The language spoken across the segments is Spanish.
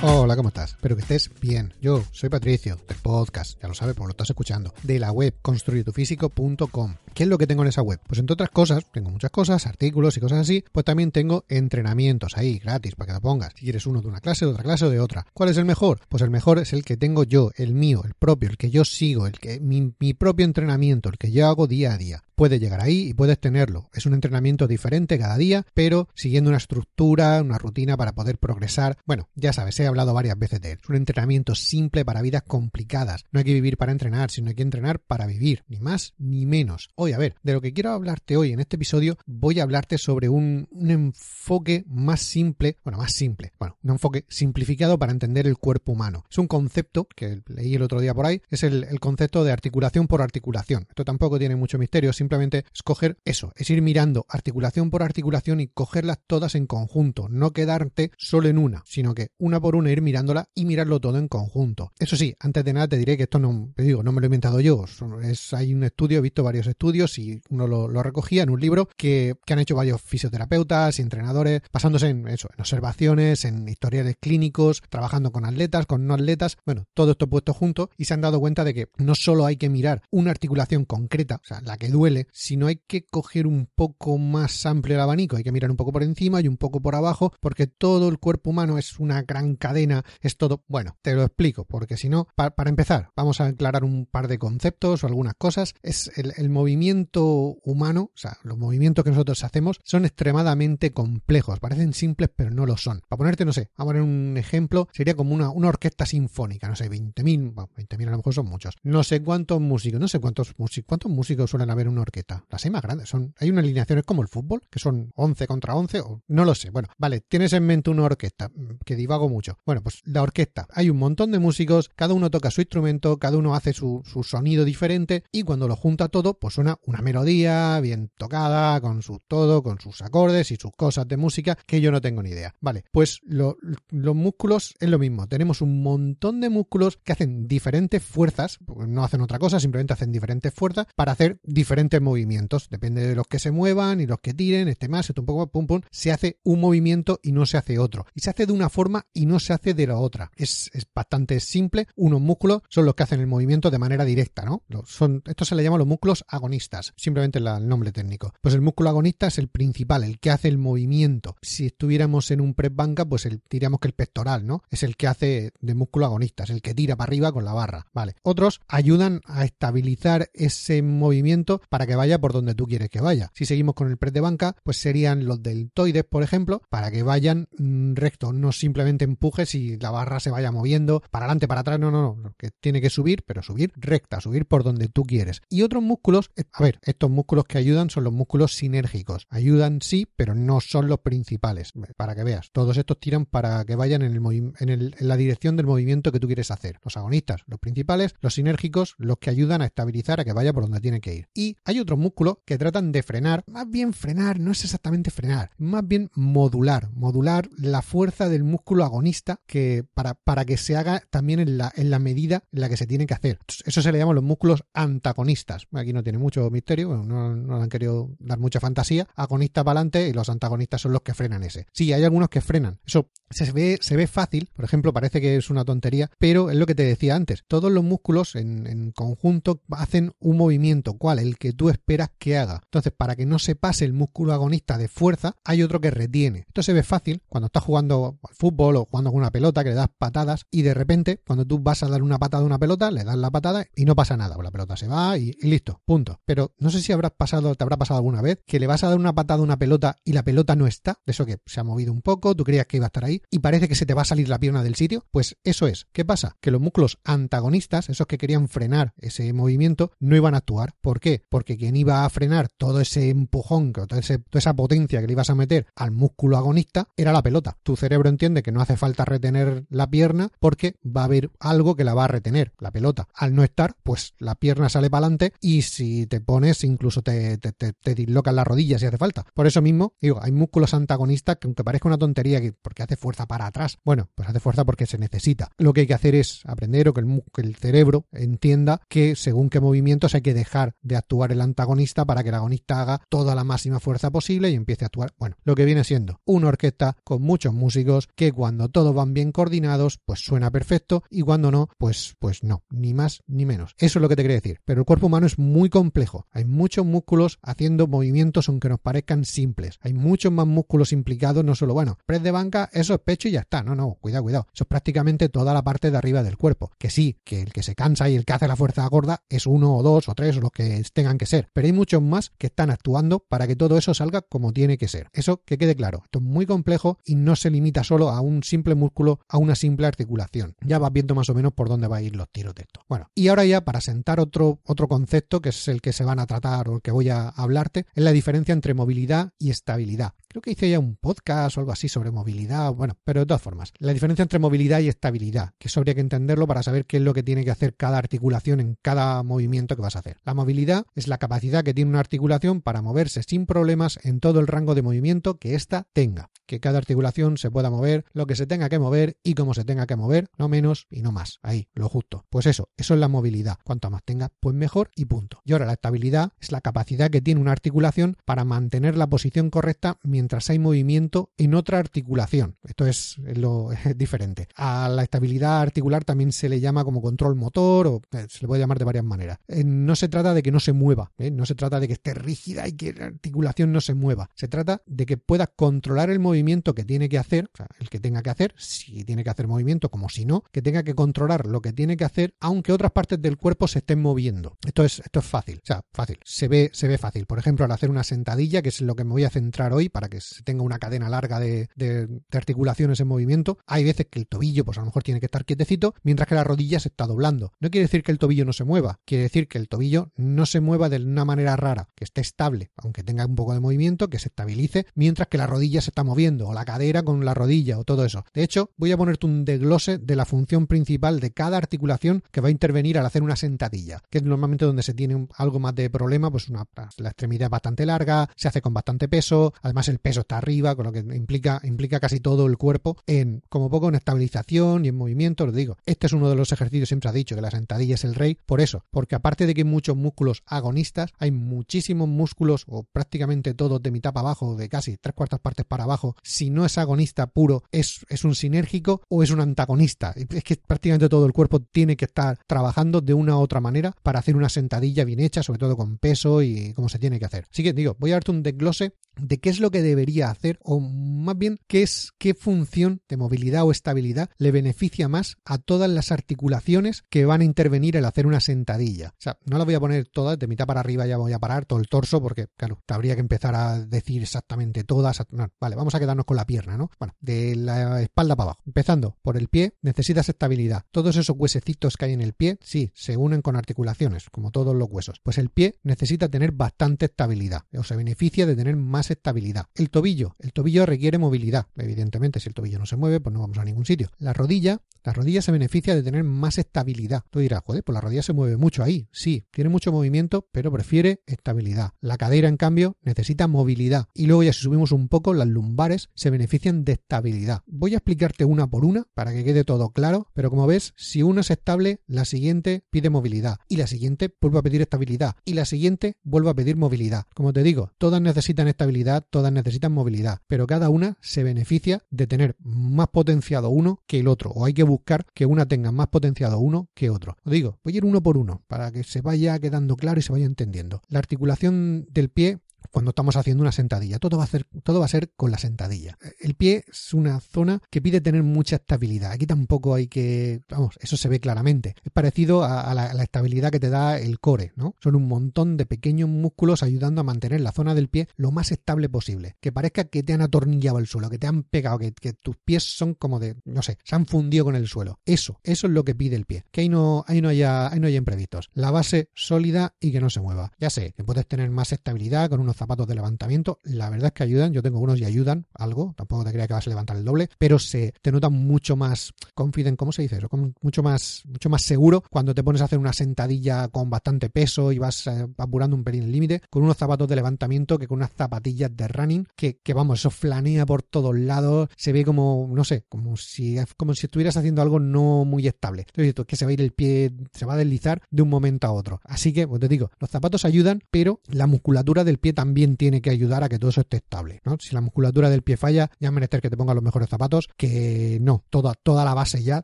Hola, ¿cómo estás? Espero que estés bien. Yo soy Patricio, del podcast, ya lo sabes, porque lo estás escuchando, de la web construyetufísico.com. ¿Qué es lo que tengo en esa web? Pues entre otras cosas, tengo muchas cosas, artículos y cosas así, pues también tengo entrenamientos ahí, gratis, para que te pongas. Si quieres uno de una clase, de otra clase o de otra. ¿Cuál es el mejor? Pues el mejor es el que tengo yo, el mío, el propio, el que yo sigo, el que mi, mi propio entrenamiento, el que yo hago día a día puedes llegar ahí y puedes tenerlo. Es un entrenamiento diferente cada día, pero siguiendo una estructura, una rutina para poder progresar. Bueno, ya sabes, he hablado varias veces de él. Es un entrenamiento simple para vidas complicadas. No hay que vivir para entrenar, sino hay que entrenar para vivir, ni más ni menos. Hoy, a ver, de lo que quiero hablarte hoy en este episodio, voy a hablarte sobre un, un enfoque más simple, bueno, más simple, bueno, un enfoque simplificado para entender el cuerpo humano. Es un concepto que leí el otro día por ahí, es el, concepto de articulación por articulación. Esto tampoco tiene mucho misterio, simplemente escoger eso, es ir mirando articulación por articulación y cogerlas todas en conjunto, no quedarte solo en una, sino que una por una ir mirándola y mirarlo todo en conjunto. Eso sí, antes de nada te diré que esto no, te digo, no me lo he inventado yo, es, hay un estudio, he visto varios estudios y uno lo, lo recogía en un libro que, que, han hecho varios fisioterapeutas y entrenadores basándose en eso, en observaciones, en historiales clínicos, trabajando con atletas, con no atletas, bueno, todo esto puesto junto y se han dado cuenta de que no solo hay que mirar una articulación concreta, o sea, la que duele, sino hay que coger un poco más amplio el abanico, hay que mirar un poco por encima y un poco por abajo, porque todo el cuerpo humano es una gran cadena, es todo, bueno, te lo explico, porque si no, pa para empezar, vamos a aclarar un par de conceptos o algunas cosas, es el, el movimiento humano, o sea, los movimientos que nosotros hacemos son extremadamente complejos, parecen simples pero no lo son. Para ponerte, no sé, vamos a poner un ejemplo, sería como una, una orquesta sinfónica, no sé, 20.000, bueno, 20.000 a lo mejor son muchos, no sé cuántos músicos, no sé cuántos músicos, cuántos músicos suelen haber en una orquesta, las hay más grandes, son, hay unas alineaciones como el fútbol, que son 11 contra 11, o no lo sé, bueno, vale, tienes en mente una orquesta, mm, que divago mucho, bueno, pues la orquesta, hay un montón de músicos, cada uno toca su instrumento, cada uno hace su, su sonido diferente, y cuando lo junta todo, pues suena una melodía bien tocada, con su todo, con sus acordes y sus cosas de música, que yo no tengo ni idea. Vale, pues lo, los músculos es lo mismo, tenemos un montón de músculos que hacen diferentes fuerzas, no hacen otra cosa, simplemente hacen diferentes fuerzas para hacer diferentes movimientos, depende de los que se muevan y los que tiren, este más, este un poco pum pum, se hace un movimiento y no se hace otro, y se hace de una forma y no se hace de la otra. Es, es bastante simple, unos músculos son los que hacen el movimiento de manera directa, ¿no? Son, esto se le llama los músculos agonistas, simplemente la, el nombre técnico. Pues el músculo agonista es el principal, el que hace el movimiento. Si estuviéramos en un press banca, pues diríamos que el pectoral, ¿no? Es el que hace de músculo agonista, es el que tira para arriba con la barra, ¿vale? Otros ayudan a estabilizar ese movimiento para que vaya por donde tú quieres que vaya. Si seguimos con el press de banca, pues serían los deltoides, por ejemplo, para que vayan mm, recto, no simplemente empujes y la barra se vaya moviendo para adelante, para atrás, no, no, no, que tiene que subir, pero subir recta, subir por donde tú quieres. Y otros músculos, a ver, estos músculos que ayudan son los músculos sinérgicos. Ayudan sí, pero no son los principales. Para que veas, todos estos tiran para que vayan en, el en, el, la dirección del movimiento que tú quieres hacer. Los agonistas, los principales, los sinérgicos, los que ayudan a estabilizar a que vaya por donde tiene que ir. Y hay otros músculos que tratan de frenar, más bien frenar, no es exactamente frenar, más bien modular, modular la fuerza del músculo agonista que para, para que se haga también en la, en la medida en la que se tiene que hacer. Eso se le llama los músculos antagonistas. Aquí no tiene mucho misterio, no, no han querido dar mucha fantasía. Agonista para adelante y los antagonistas son los que frenan ese. Sí, hay algunos que frenan. Eso se ve, se ve fácil, por ejemplo, parece que es una tontería, pero es lo que te decía antes. Todos los músculos en, en conjunto hacen un movimiento. ¿Cuál? El que tú esperas que haga. Entonces, para que no se pase el músculo agonista de fuerza, hay otro que retiene. Esto se ve fácil cuando estás jugando al fútbol o jugando con una pelota que le das patadas y de repente, cuando tú vas a dar una patada a una pelota, le das la patada y no pasa nada. La pelota se va y, listo, punto. Pero no sé si habrás pasado, te habrá pasado alguna vez que le vas a dar una patada a una pelota y la pelota no está. De eso que se ha movido un poco, tú creías que iba a estar ahí y parece que se te va a salir la pierna del sitio. Pues eso es. ¿Qué pasa? Que los músculos antagonistas, esos que querían frenar ese movimiento, no iban a actuar. ¿Por qué? Porque quien iba a frenar todo ese empujón, toda, esa potencia que le ibas a meter al músculo agonista, era la pelota. Tu cerebro entiende que no hace falta retener la pierna porque va a haber algo que la va a retener, la pelota. Al no estar, pues la pierna sale para adelante y si te pones, incluso te, te, te, dislocan las rodillas si hace falta. Por eso mismo, digo, hay músculos antagonistas que aunque parezca una tontería, que porque hace fuerza para atrás, bueno, pues hace fuerza porque se necesita. Lo que hay que hacer es aprender o que el, cerebro entienda que según qué movimientos hay que dejar de actuar el antagonista para que el agonista haga toda la máxima fuerza posible y empiece a actuar. Bueno, lo que viene siendo una orquesta con muchos músicos que cuando todos van bien coordinados, pues suena perfecto y cuando no, pues, pues no, ni más ni menos. Eso es lo que te quería decir. Pero el cuerpo humano es muy complejo. Hay muchos músculos haciendo movimientos aunque nos parezcan simples. Hay muchos más músculos implicados, no solo, bueno, press de banca, eso es pecho y ya está. No, no, cuidado, cuidado. Eso es prácticamente toda la parte de arriba del cuerpo. Que sí, que el que se cansa y el que hace la fuerza gorda es uno o dos o tres o los que tengan que ser. Pero hay muchos más que están actuando para que todo eso salga como tiene que ser. Eso que quede claro. Esto es muy complejo y no se limita solo a un simple músculo, a una simple articulación. Ya vas viendo más o menos por dónde va a ir los tiros de esto. Bueno, y ahora ya para sentar otro, otro concepto que es el que se van a tratar o el que voy a hablarte, es la diferencia entre movilidad y estabilidad. Creo que hice ya un podcast o algo así sobre movilidad, bueno, pero de todas formas, la diferencia entre movilidad y estabilidad, que eso habría que entenderlo para saber qué es lo que tiene que hacer cada articulación en cada movimiento que vas a hacer. La movilidad es la capacidad que tiene una articulación para moverse sin problemas en todo el rango de movimiento que ésta tenga. Que cada articulación se pueda mover lo que se tenga que mover y como se tenga que mover, no menos y no más. Ahí, lo justo. Pues eso, eso es la movilidad. Cuanto más tenga, pues mejor y punto. Y ahora la estabilidad es la capacidad que tiene una articulación para mantener la posición correcta mientras hay movimiento en otra articulación. Esto es lo diferente. A la estabilidad articular también se le llama como control motor o eh, se le puede llamar de varias maneras. Eh, no se trata de que no se mueva, ¿eh? no se trata de que esté rígida y que la articulación no se mueva. Se trata de que pueda controlar el movimiento que tiene que hacer, o sea, el que tenga que hacer, si tiene que hacer movimiento como si no, que tenga que controlar lo que tiene que hacer, aunque otras partes del cuerpo se estén moviendo. Esto es, esto es fácil, o sea, fácil. Se ve, se ve fácil. Por ejemplo, al hacer una sentadilla, que es lo que me voy a centrar hoy para que se tenga una cadena larga de, de articulaciones en movimiento, hay veces que el tobillo, pues a lo mejor tiene que estar quietecito, mientras que la rodilla se está doblando. No quiere decir que el tobillo no se mueva, quiere decir que el tobillo no se mueva de una manera rara, que esté estable, aunque tenga un poco de movimiento, que se estabilice, mientras que la rodilla se está moviendo, o la cadera con la rodilla, o todo eso. De hecho, voy a ponerte un desglose de la función principal de cada articulación que va a intervenir al hacer una sentadilla, que es normalmente donde se tiene algo más de problema, pues una, la extremidad es bastante larga, se hace con bastante peso, además el peso está arriba, con lo que implica, implica casi todo el cuerpo en, como poco, en estabilización y en movimiento, lo digo. Este es uno de los ejercicios, siempre ha dicho que la sentadilla es el rey, por eso, porque aparte de que muchos músculos agonistas, hay muchísimos músculos, o prácticamente todos de mitad para abajo, de casi tres cuartas partes para abajo, si no es agonista puro, es, es un sinérgico o es un antagonista. Es que prácticamente todo el cuerpo tiene que estar trabajando de una u otra manera para hacer una sentadilla bien hecha, sobre todo con peso y como se tiene que hacer. Así que digo, voy a darte un desglose de qué es lo que debería hacer o más bien qué es qué función de movilidad o estabilidad le beneficia más a todas las articulaciones que van a intervenir al hacer una sentadilla. O sea, no la voy a poner todas, de mitad para arriba ya voy a parar todo el torso porque claro, habría que empezar a decir exactamente todas. vale, vamos a quedarnos con la pierna, ¿no? Bueno, de la espalda para abajo. Empezando por el pie, necesitas estabilidad. Todos esos huesecitos que hay en el pie, sí, se unen con articulaciones, como todos los huesos. Pues el pie necesita tener bastante estabilidad, o se beneficia de tener más estabilidad. El tobillo, el tobillo requiere movilidad. Evidentemente, si el tobillo no se mueve, pues no vamos a ningún sitio. La rodilla, la rodilla se beneficia de tener más estabilidad. Tú dirás, joder, pues la rodilla se mueve mucho ahí. Sí, tiene mucho movimiento, pero prefiere estabilidad. La cadera, en cambio, necesita movilidad. Y luego ya si subimos un poco, las lumbares se benefician de estabilidad. Voy a explicarte una por una para que quede todo claro, pero como ves, si una es estable, la siguiente pide movilidad. Y la siguiente vuelve a pedir estabilidad. Y la siguiente vuelve a pedir movilidad. Como te digo, todas necesitan estabilidad, todas necesitan movilidad, pero cada una se beneficia de tener más potenciado uno que el otro, o hay que buscar que una tenga más potenciado uno que otro. Os digo, voy a ir uno por uno para que se vaya quedando claro y se vaya entendiendo. La articulación del pie cuando estamos haciendo una sentadilla. Todo va, a ser, todo va a ser con la sentadilla. El pie es una zona que pide tener mucha estabilidad. Aquí tampoco hay que... Vamos, eso se ve claramente. Es parecido a, la, estabilidad que te da el core, ¿no? Son un montón de pequeños músculos ayudando a mantener la zona del pie lo más estable posible. Que parezca que te han atornillado el suelo, que te han pegado, que, tus pies son como de... no sé, se han fundido con el suelo. Eso, eso es lo que pide el pie. Que ahí no, ahí no, haya, ahí no haya imprevistos. La base sólida y que no se mueva. Ya sé, que puedes tener más estabilidad con unos zapatos de levantamiento, la verdad es que ayudan, yo tengo unos y ayudan algo, tampoco te creía que vas a levantar el doble, pero se te nota mucho más confident, ¿cómo se dice eso? Mucho más, mucho más seguro cuando te pones a hacer una sentadilla con bastante peso y vas eh, apurando un pelín el límite, con unos zapatos de levantamiento que con unas zapatillas de running, que, que vamos, eso flanea por todos lados, se ve como, no sé, como si, como si estuvieras haciendo algo no muy estable. Entonces, que se va a ir el pie, se va a deslizar de un momento a otro. Así que, pues te digo, los zapatos ayudan, pero la musculatura del pie también tiene que ayudar a que todo eso esté estable. ¿no? Si la musculatura del pie falla, ya menester que te pongas los mejores zapatos, que no, toda, toda la base ya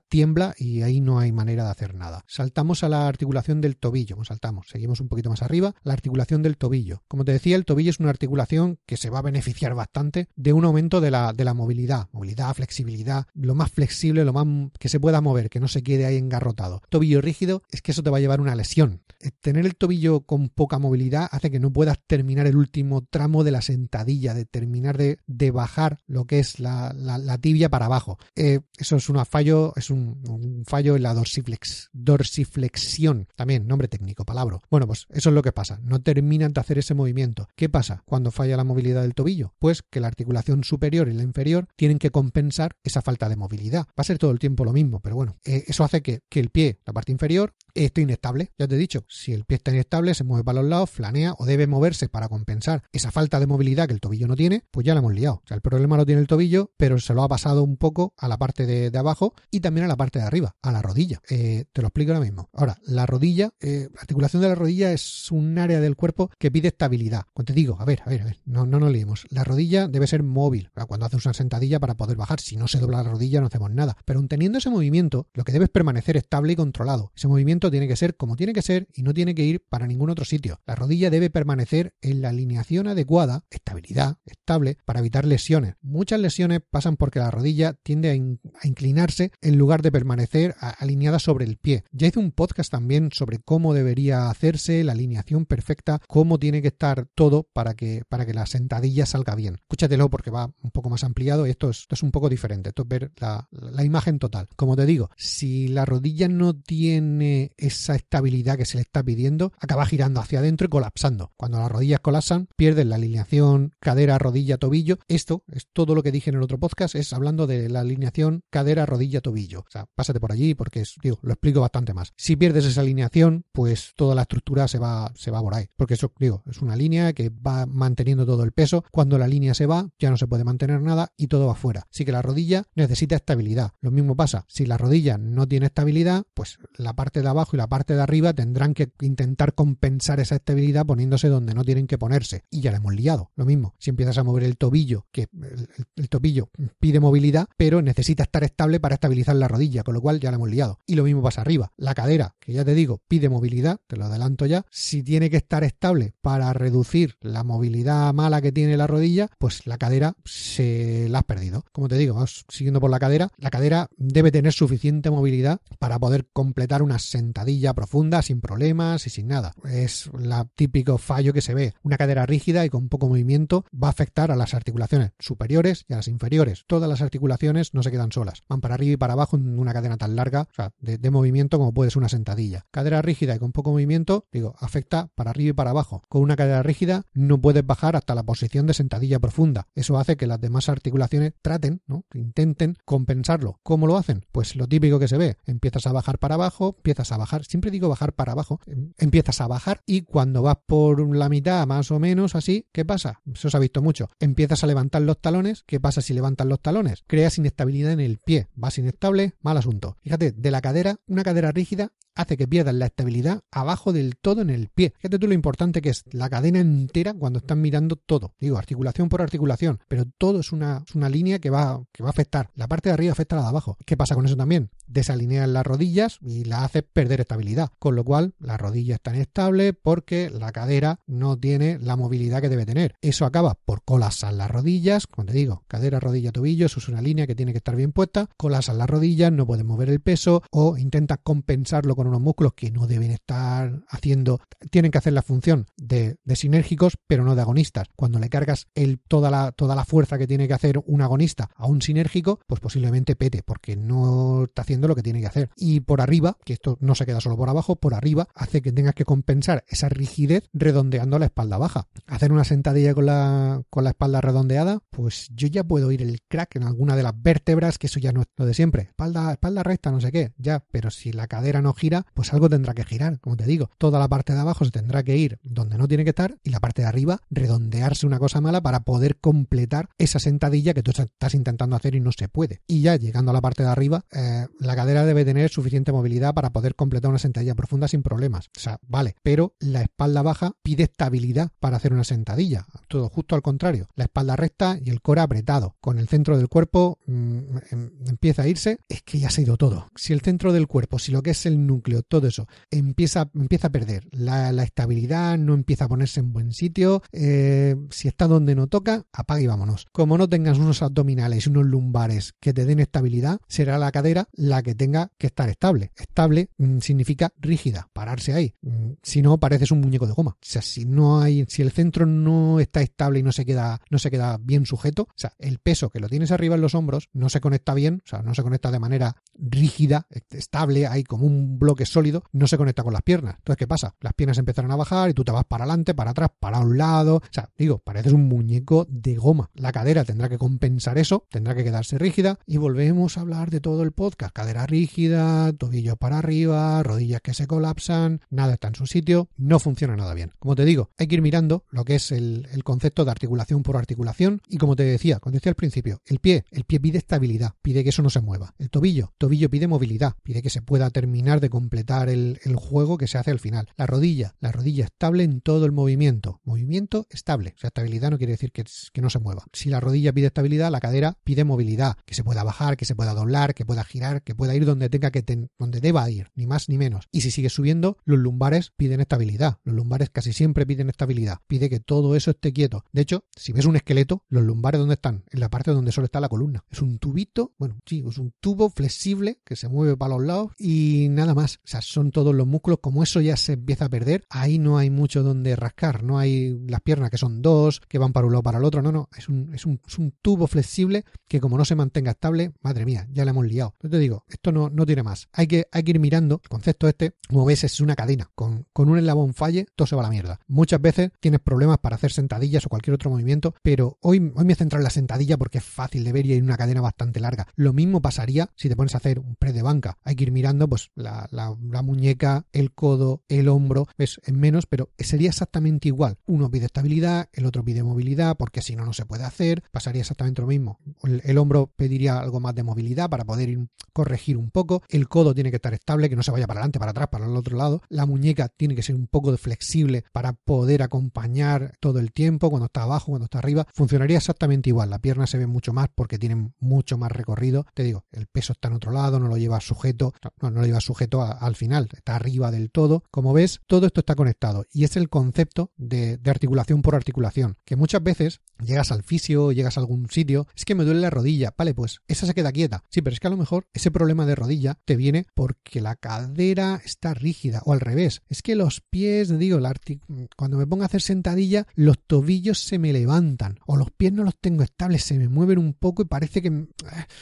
tiembla y ahí no hay manera de hacer nada. Saltamos a la articulación del tobillo, saltamos, seguimos un poquito más arriba, la articulación del tobillo. Como te decía, el tobillo es una articulación que se va a beneficiar bastante de un aumento de la, de la movilidad, movilidad, flexibilidad, lo más flexible, lo más que se pueda mover, que no se quede ahí engarrotado. Tobillo rígido es que eso te va a llevar una lesión. Eh, tener el tobillo con poca movilidad hace que no puedas terminar el último tramo de la sentadilla, de terminar de, bajar lo que es la, tibia para abajo. Eh, eso es un fallo, es un, fallo en la dorsiflex, dorsiflexión, también nombre técnico, palabra. Bueno, pues eso es lo que pasa, no terminan de hacer ese movimiento. ¿Qué pasa cuando falla la movilidad del tobillo? Pues que la articulación superior y la inferior tienen que compensar esa falta de movilidad. Va a ser todo el tiempo lo mismo, pero bueno, eh, eso hace que, que el pie, la parte inferior, esté inestable. Ya te he dicho, si el pie está inestable, se mueve para los lados, flanea o debe moverse para compensar esa falta de movilidad que el tobillo no tiene, pues ya la hemos liado. El problema lo tiene el tobillo, pero se lo ha pasado un poco a la parte de, abajo y también a la parte de arriba, a la rodilla. Eh, te lo explico ahora mismo. Ahora, la rodilla, eh, la articulación de la rodilla es un área del cuerpo que pide estabilidad. Cuando te digo, a ver, a ver, a ver, no, no nos liemos. La rodilla debe ser móvil. Cuando haces una sentadilla para poder bajar, si no se dobla la rodilla no hacemos nada. Pero teniendo ese movimiento, lo que debe es permanecer estable y controlado. Ese movimiento tiene que ser como tiene que ser y no tiene que ir para ningún otro sitio. La rodilla debe permanecer en la alineación adecuada, estabilidad, estable, para evitar lesiones. Muchas lesiones pasan porque la rodilla tiende a, inclinarse en lugar de permanecer alineada sobre el pie. Ya hice un podcast también sobre cómo debería hacerse la alineación perfecta, cómo tiene que estar todo para que, para que la sentadilla salga bien. Escúchatelo porque va un poco más ampliado y esto es, es un poco diferente. Esto es ver la, la imagen total. Como te digo, si la rodilla no tiene esa estabilidad, que se le está pidiendo, acaba girando hacia adentro y colapsando. Cuando las rodillas colapsan, pierden la alineación cadera, rodilla, tobillo. Esto es todo lo que dije en el otro podcast, es hablando de la alineación cadera, rodilla, tobillo. O sea, pásate por allí porque digo, lo explico bastante más. Si pierdes esa alineación, pues toda la estructura se va, se va por ahí. Porque eso, digo, es una línea que va manteniendo todo el peso. Cuando la línea se va, ya no se puede mantener nada y todo va fuera. Así que la rodilla necesita estabilidad. Lo mismo pasa, si la rodilla no tiene estabilidad, pues la parte de abajo y la parte de arriba tendrán que intentar compensar esa estabilidad poniéndose donde no tienen que ponerse. Y ya la hemos liado. Lo mismo, si empiezas a mover el tobillo, que el, tobillo pide movilidad, pero necesita estar estable para estabilizar la rodilla, con lo cual ya la hemos liado. Y lo mismo pasa arriba. La cadera, que ya te digo, pide movilidad, te lo adelanto ya. Si tiene que estar estable para reducir la movilidad mala que tiene la rodilla, pues la cadera se la has perdido. Como te digo, vamos siguiendo por la cadera, la cadera debe tener suficiente movilidad para poder completar una sentadilla profunda sin problemas y sin nada. Es la típico fallo que se ve. Una cadera rígida y con poco movimiento va a afectar a las articulaciones superiores y a las inferiores. Todas las articulaciones no se quedan solas. Van para arriba y para abajo en una cadena tan larga, o sea, de, movimiento como puede ser una sentadilla. Cadera rígida y con poco movimiento, digo, afecta para arriba y para abajo. Con una cadera rígida no puedes bajar hasta la posición de sentadilla profunda. Eso hace que las demás articulaciones traten, ¿no? intenten compensarlo. ¿Cómo lo hacen? Pues lo típico que se ve. Empiezas a bajar para abajo, empiezas a bajar. Siempre digo bajar para abajo, em, empiezas a bajar y cuando vas por la mitad, más o menos así, ¿qué pasa? Eso se ha visto mucho. Empiezas a levantar los talones, ¿qué pasa si levantas los talones? Creas inestabilidad en el pie, vas inestable, mal asunto. Fíjate, de la cadera, una cadera rígida hace que pierdas la estabilidad abajo del todo en el pie. Fíjate tú lo importante que es la cadena entera cuando están mirando todo. Digo, articulación por articulación, pero todo es una, línea que va, que va a afectar. La parte de arriba afecta a la de abajo. ¿Qué pasa con eso también? Desalineas las rodillas y la hace perder estabilidad. Con lo cual, la rodilla está inestable porque la cadera no tiene la movilidad que debe tener. Eso acaba por colapsar las rodillas. Como te digo, cadera, rodilla, tobillo, eso es una línea que tiene que estar bien puesta. Colapsas las rodillas, no puedes mover el peso o intentas compensarlo con unos músculos que no deben estar haciendo, tienen que hacer la función de, sinérgicos, pero no de agonistas. Cuando le cargas toda, la, toda la fuerza que tiene que hacer un agonista a un sinérgico, pues posiblemente pete, porque no está haciendo lo que tiene que hacer. Y por arriba, que esto no se queda solo por abajo, por arriba hace que tengas que compensar esa rigidez redondeando la espalda baja. Hacer una sentadilla con la, con la espalda redondeada, pues yo ya puedo ir el crack en alguna de las vértebras, que eso ya no es lo de siempre. Espalda, espalda recta, no sé qué, ya, pero si la cadera no gira, pues algo tendrá que girar, como te digo. Toda la parte de abajo se tendrá que ir donde no tiene que estar y la parte de arriba redondearse una cosa mala para poder completar esa sentadilla que tú estás intentando hacer y no se puede. Y ya llegando a la parte de arriba, eh, la cadera debe tener suficiente movilidad para poder completar una sentadilla profunda sin problemas. O sea, vale, pero la espalda baja pide estabilidad para hacer una sentadilla. Todo justo al contrario. La espalda recta y el core apretado. Con el centro del cuerpo mm, em, empieza a irse, es que ya se ha ido todo. Si el centro del cuerpo, si lo que es el núcleo, todo eso, empieza, empieza a perder. La, estabilidad no empieza a ponerse en buen sitio. Eh, si está donde no toca, apaga y vámonos. Como no tengas unos abdominales y unos lumbares que te den estabilidad, será la cadera la que tenga que estar estable. Estable mm, significa rígida, pararse ahí. Mm, si no, pareces un muñeco de goma. O sea, si no hay, si el centro no está estable y no se queda, no se queda bien sujeto, o sea, el peso que lo tienes arriba en los hombros no se conecta bien, o sea, no se conecta de manera rígida, estable, hay como un bloque sólido, no se conecta con las piernas. Entonces, ¿qué pasa? Las piernas empiezan a bajar y tú te vas para adelante, para atrás, para un lado. O sea, digo, pareces un muñeco de goma. La cadera tendrá que compensar eso, tendrá que quedarse rígida y volvemos a hablar de todo el podcast. Cadera rígida, tobillo para arriba, rodillas que se colapsan, nada está en su sitio, no funciona nada bien. Como te digo, hay que ir mirando lo que es el, concepto de articulación por articulación y como te decía, como decía al principio, el pie, el pie pide estabilidad, pide que eso no se mueva. El tobillo, tobillo pide movilidad, pide que se pueda terminar de completar el, juego que se hace al final. La rodilla, la rodilla estable en todo el movimiento. Movimiento estable. O sea, estabilidad no quiere decir que, que no se mueva. Si la rodilla pide estabilidad, la cadera pide movilidad, que se pueda bajar, que se pueda doblar, que pueda girar, que pueda ir donde tenga que donde deba ir, ni más ni menos. Y si sigue subiendo, los lumbares piden estabilidad. Los lumbares casi siempre piden estabilidad. Pide que todo eso esté quieto. De hecho, si ves un esqueleto, los lumbares ¿dónde están? En la parte donde solo está la columna. Es un tubito, bueno, sí, es un tubo flexible que se mueve para los lados y nada más. O sea, son todos los músculos. Como eso ya se empieza a perder, ahí no hay mucho donde rascar. No hay las piernas que son dos, que van para un lado para el otro. No, no. Es un, es un, es un tubo flexible que como no se mantenga estable, madre mía, ya le hemos liado. Yo te digo, esto no, no tiene más. Hay que, hay que ir mirando. El concepto este, como ves, es una cadena. Con, con un eslabón falle, todo se va a la mierda. Muchas veces tienes problemas para hacer sentadillas o cualquier otro movimiento, pero hoy, hoy me he centrado en la sentadilla porque es fácil de ver y hay una cadena bastante larga. Lo mismo pasaría si te pones a hacer un press de banca. Hay que ir mirando pues la, la, muñeca, el codo, el hombro, es en menos, pero sería exactamente igual. Uno pide estabilidad, el otro pide movilidad, porque si no, no se puede hacer. Pasaría exactamente lo mismo. El, hombro pediría algo más de movilidad para poder ir, corregir un poco. El codo tiene que estar estable, que no se vaya para adelante, para atrás, para el otro lado. La muñeca tiene que ser un poco flexible para poder acompañar todo el tiempo, cuando está abajo, cuando está arriba. Funcionaría exactamente igual. La pierna se ve mucho más porque tiene mucho más recorrido. Te digo, el peso está en otro lado, no lo lleva sujeto, no, no lo lleva sujeto al final, está arriba del todo. Como ves, todo esto está conectado y es el concepto de, articulación por articulación, que muchas veces llegas al fisio, llegas a algún sitio, es que me duele la rodilla, vale, pues esa se queda quieta. Sí, pero es que a lo mejor ese problema de rodilla te viene porque la cadera está rígida o al revés. Es que los pies, digo, cuando me pongo a hacer sentadilla, los tobillos se me levantan o los pies no los tengo estables, se me mueven un poco y parece que eh,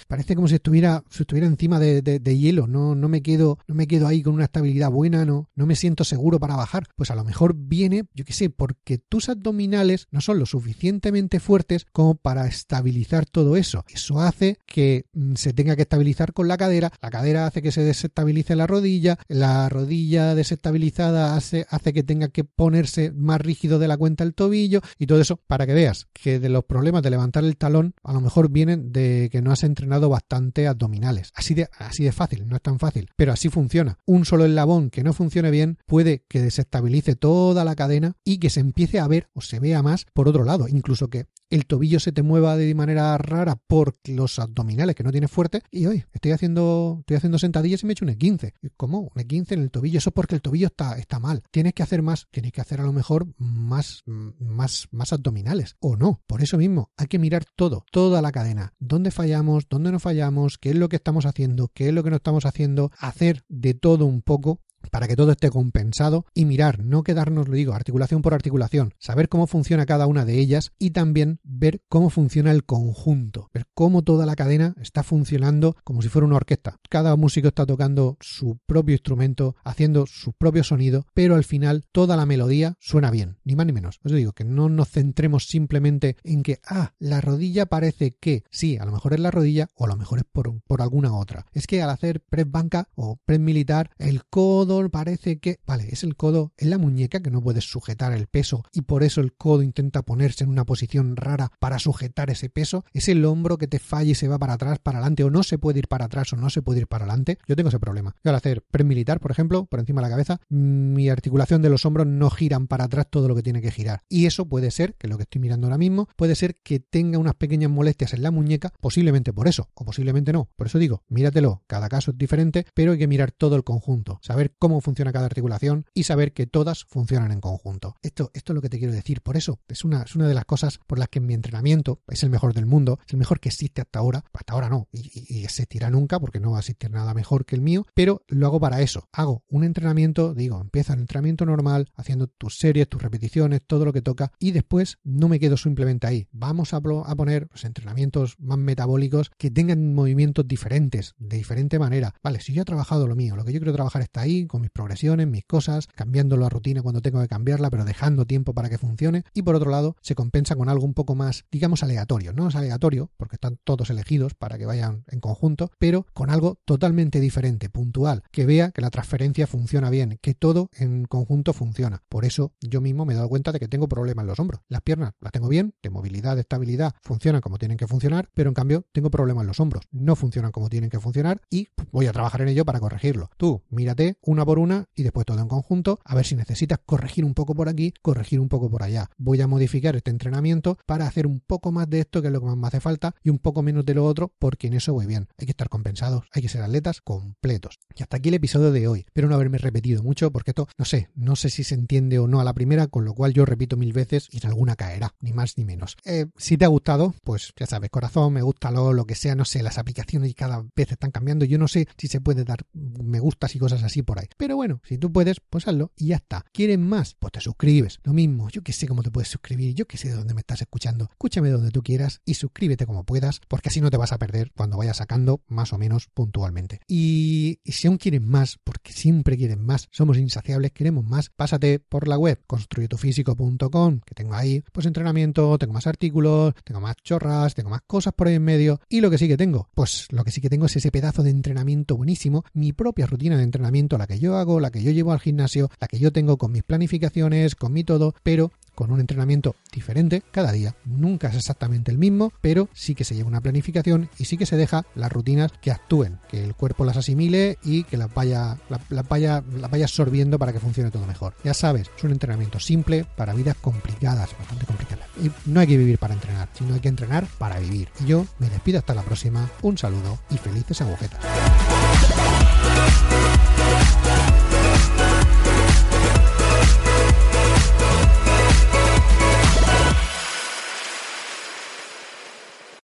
parece como si estuviera, si estuviera encima de, de, hielo, no, no me quedo, no me quedo ahí con una estabilidad buena, no, no me siento seguro para bajar, pues a lo mejor viene, yo qué sé, porque tus abdominales no son lo suficientemente fuertes como para estabilizar todo eso. Eso hace que mm, se tenga que estabilizar con la cadera, la cadera hace que se desestabilice la rodilla, la rodilla desestabilizada hace, hace que tenga que ponerse más de la cuenta el tobillo y todo eso para que veas que de los problemas de levantar el talón a lo mejor vienen de que no has entrenado bastante abdominales. Así de, así de fácil, no es tan fácil, pero así funciona. Un solo eslabón que no funcione bien puede que desestabilice toda la cadena y que se empiece a ver o se vea más por otro lado, incluso que el tobillo se te mueva de manera rara por los abdominales que no tienes fuerte y hoy estoy haciendo estoy haciendo sentadillas y me he hecho un E15. ¿Cómo? Un E15 en el tobillo, eso es porque el tobillo está, está mal. Tienes que hacer más, tienes que hacer a lo mejor más, más, más abdominales o no. Por eso mismo hay que mirar todo, toda la cadena. ¿Dónde fallamos? ¿Dónde no fallamos? ¿Qué es lo que estamos haciendo? ¿Qué es lo que no estamos haciendo? Hacer de todo un poco para que todo esté compensado y mirar, no quedarnos, lo digo, articulación por articulación, saber cómo funciona cada una de ellas y también ver cómo funciona el conjunto, ver cómo toda la cadena está funcionando como si fuera una orquesta. Cada músico está tocando su propio instrumento, haciendo su propio sonido, pero al final toda la melodía suena bien, ni más ni menos. Os digo que no nos centremos simplemente en que, ah, la rodilla parece que, sí, a lo mejor es la rodilla o a lo mejor es por, por alguna otra. Es que al hacer press banca o press militar, el codo parece que, vale, es el codo, en la muñeca que no puedes sujetar el peso y por eso el codo intenta ponerse en una posición rara para sujetar ese peso, es el hombro que te falla y se va para atrás, para adelante o no se puede ir para atrás o no se puede ir para adelante. Yo tengo ese problema. Yo al hacer pre militar, por ejemplo, por encima de la cabeza, mi articulación de los hombros no giran para atrás todo lo que tiene que girar. Y eso puede ser, que es lo que estoy mirando ahora mismo, puede ser que tenga unas pequeñas molestias en la muñeca, posiblemente por eso, o posiblemente no. Por eso digo, míratelo, cada caso es diferente, pero hay que mirar todo el conjunto, saber cómo funciona cada articulación y saber que todas funcionan en conjunto. Esto, esto es lo que te quiero decir. Por eso es una, de las cosas por las que mi entrenamiento es el mejor del mundo, es el mejor que existe hasta ahora. Hasta ahora no, y, y, existirá nunca porque no va a existir nada mejor que el mío, pero lo hago para eso. Hago un entrenamiento, digo, empieza el entrenamiento normal, haciendo tus series, tus repeticiones, todo lo que toca, y después no me quedo simplemente ahí. Vamos a, a poner los entrenamientos más metabólicos que tengan movimientos diferentes, de diferente manera. Vale, si yo he trabajado lo mío, lo que yo quiero trabajar está ahí, con mis progresiones, mis cosas, cambiando la rutina cuando tengo que cambiarla, pero dejando tiempo para que funcione. Y por otro lado, se compensa con algo un poco más, digamos, aleatorio. No es aleatorio, porque están todos elegidos para que vayan en conjunto, pero con algo totalmente diferente, puntual, que vea que la transferencia funciona bien, que todo en conjunto funciona. Por eso yo mismo me he dado cuenta de que tengo problemas en los hombros. Las piernas las tengo bien, de movilidad, de estabilidad, funcionan como tienen que funcionar, pero en cambio tengo problemas en los hombros. No funcionan como tienen que funcionar y voy a trabajar en ello para corregirlo. Tú, mírate una por una y después todo en conjunto, a ver si necesitas corregir un poco por aquí, corregir un poco por allá. Voy a modificar este entrenamiento para hacer un poco más de esto, que es lo que más me hace falta, y un poco menos de lo otro, porque en eso voy bien. Hay que estar compensados, hay que ser atletas completos. Y hasta aquí el episodio de hoy. Espero no haberme repetido mucho, porque esto, no sé, no sé si se entiende o no a la primera, con lo cual yo repito mil veces y en alguna caerá, ni más ni menos. Eh, si te ha gustado, pues ya sabes, corazón, me gusta lo, lo que sea, no sé, las aplicaciones y cada vez están cambiando. Yo no sé si se puede dar me gustas y cosas así por ahí. Pero bueno, si tú puedes, pues hazlo y ya está. ¿Quieren más? Pues te suscribes. Lo mismo, yo que sé cómo te puedes suscribir, yo que sé de dónde me estás escuchando. Escúchame donde tú quieras y suscríbete como puedas, porque así no te vas a perder cuando vayas sacando más o menos puntualmente. Y, si aún quieren más, porque siempre quieren más, somos insaciables, queremos más, pásate por la web construyetufísico.com, que tengo ahí, pues entrenamiento, tengo más artículos, tengo más chorras, tengo más cosas por ahí en medio. Y lo que sí que tengo, pues lo que sí que tengo es ese pedazo de entrenamiento buenísimo, mi propia rutina de entrenamiento, la que yo hago, la que yo llevo al gimnasio, la que yo tengo con mis planificaciones, con mi todo, pero con un entrenamiento diferente cada día. Nunca es exactamente el mismo, pero sí que se lleva una planificación y sí que se deja las rutinas que actúen, que el cuerpo las asimile y que las vaya, las vaya, las vaya absorbiendo para que funcione todo mejor. Ya sabes, es un entrenamiento simple para vidas complicadas, bastante complicadas. Y no hay que vivir para entrenar, sino hay que entrenar para vivir. Y yo me despido hasta la próxima, un saludo y felices agujetas.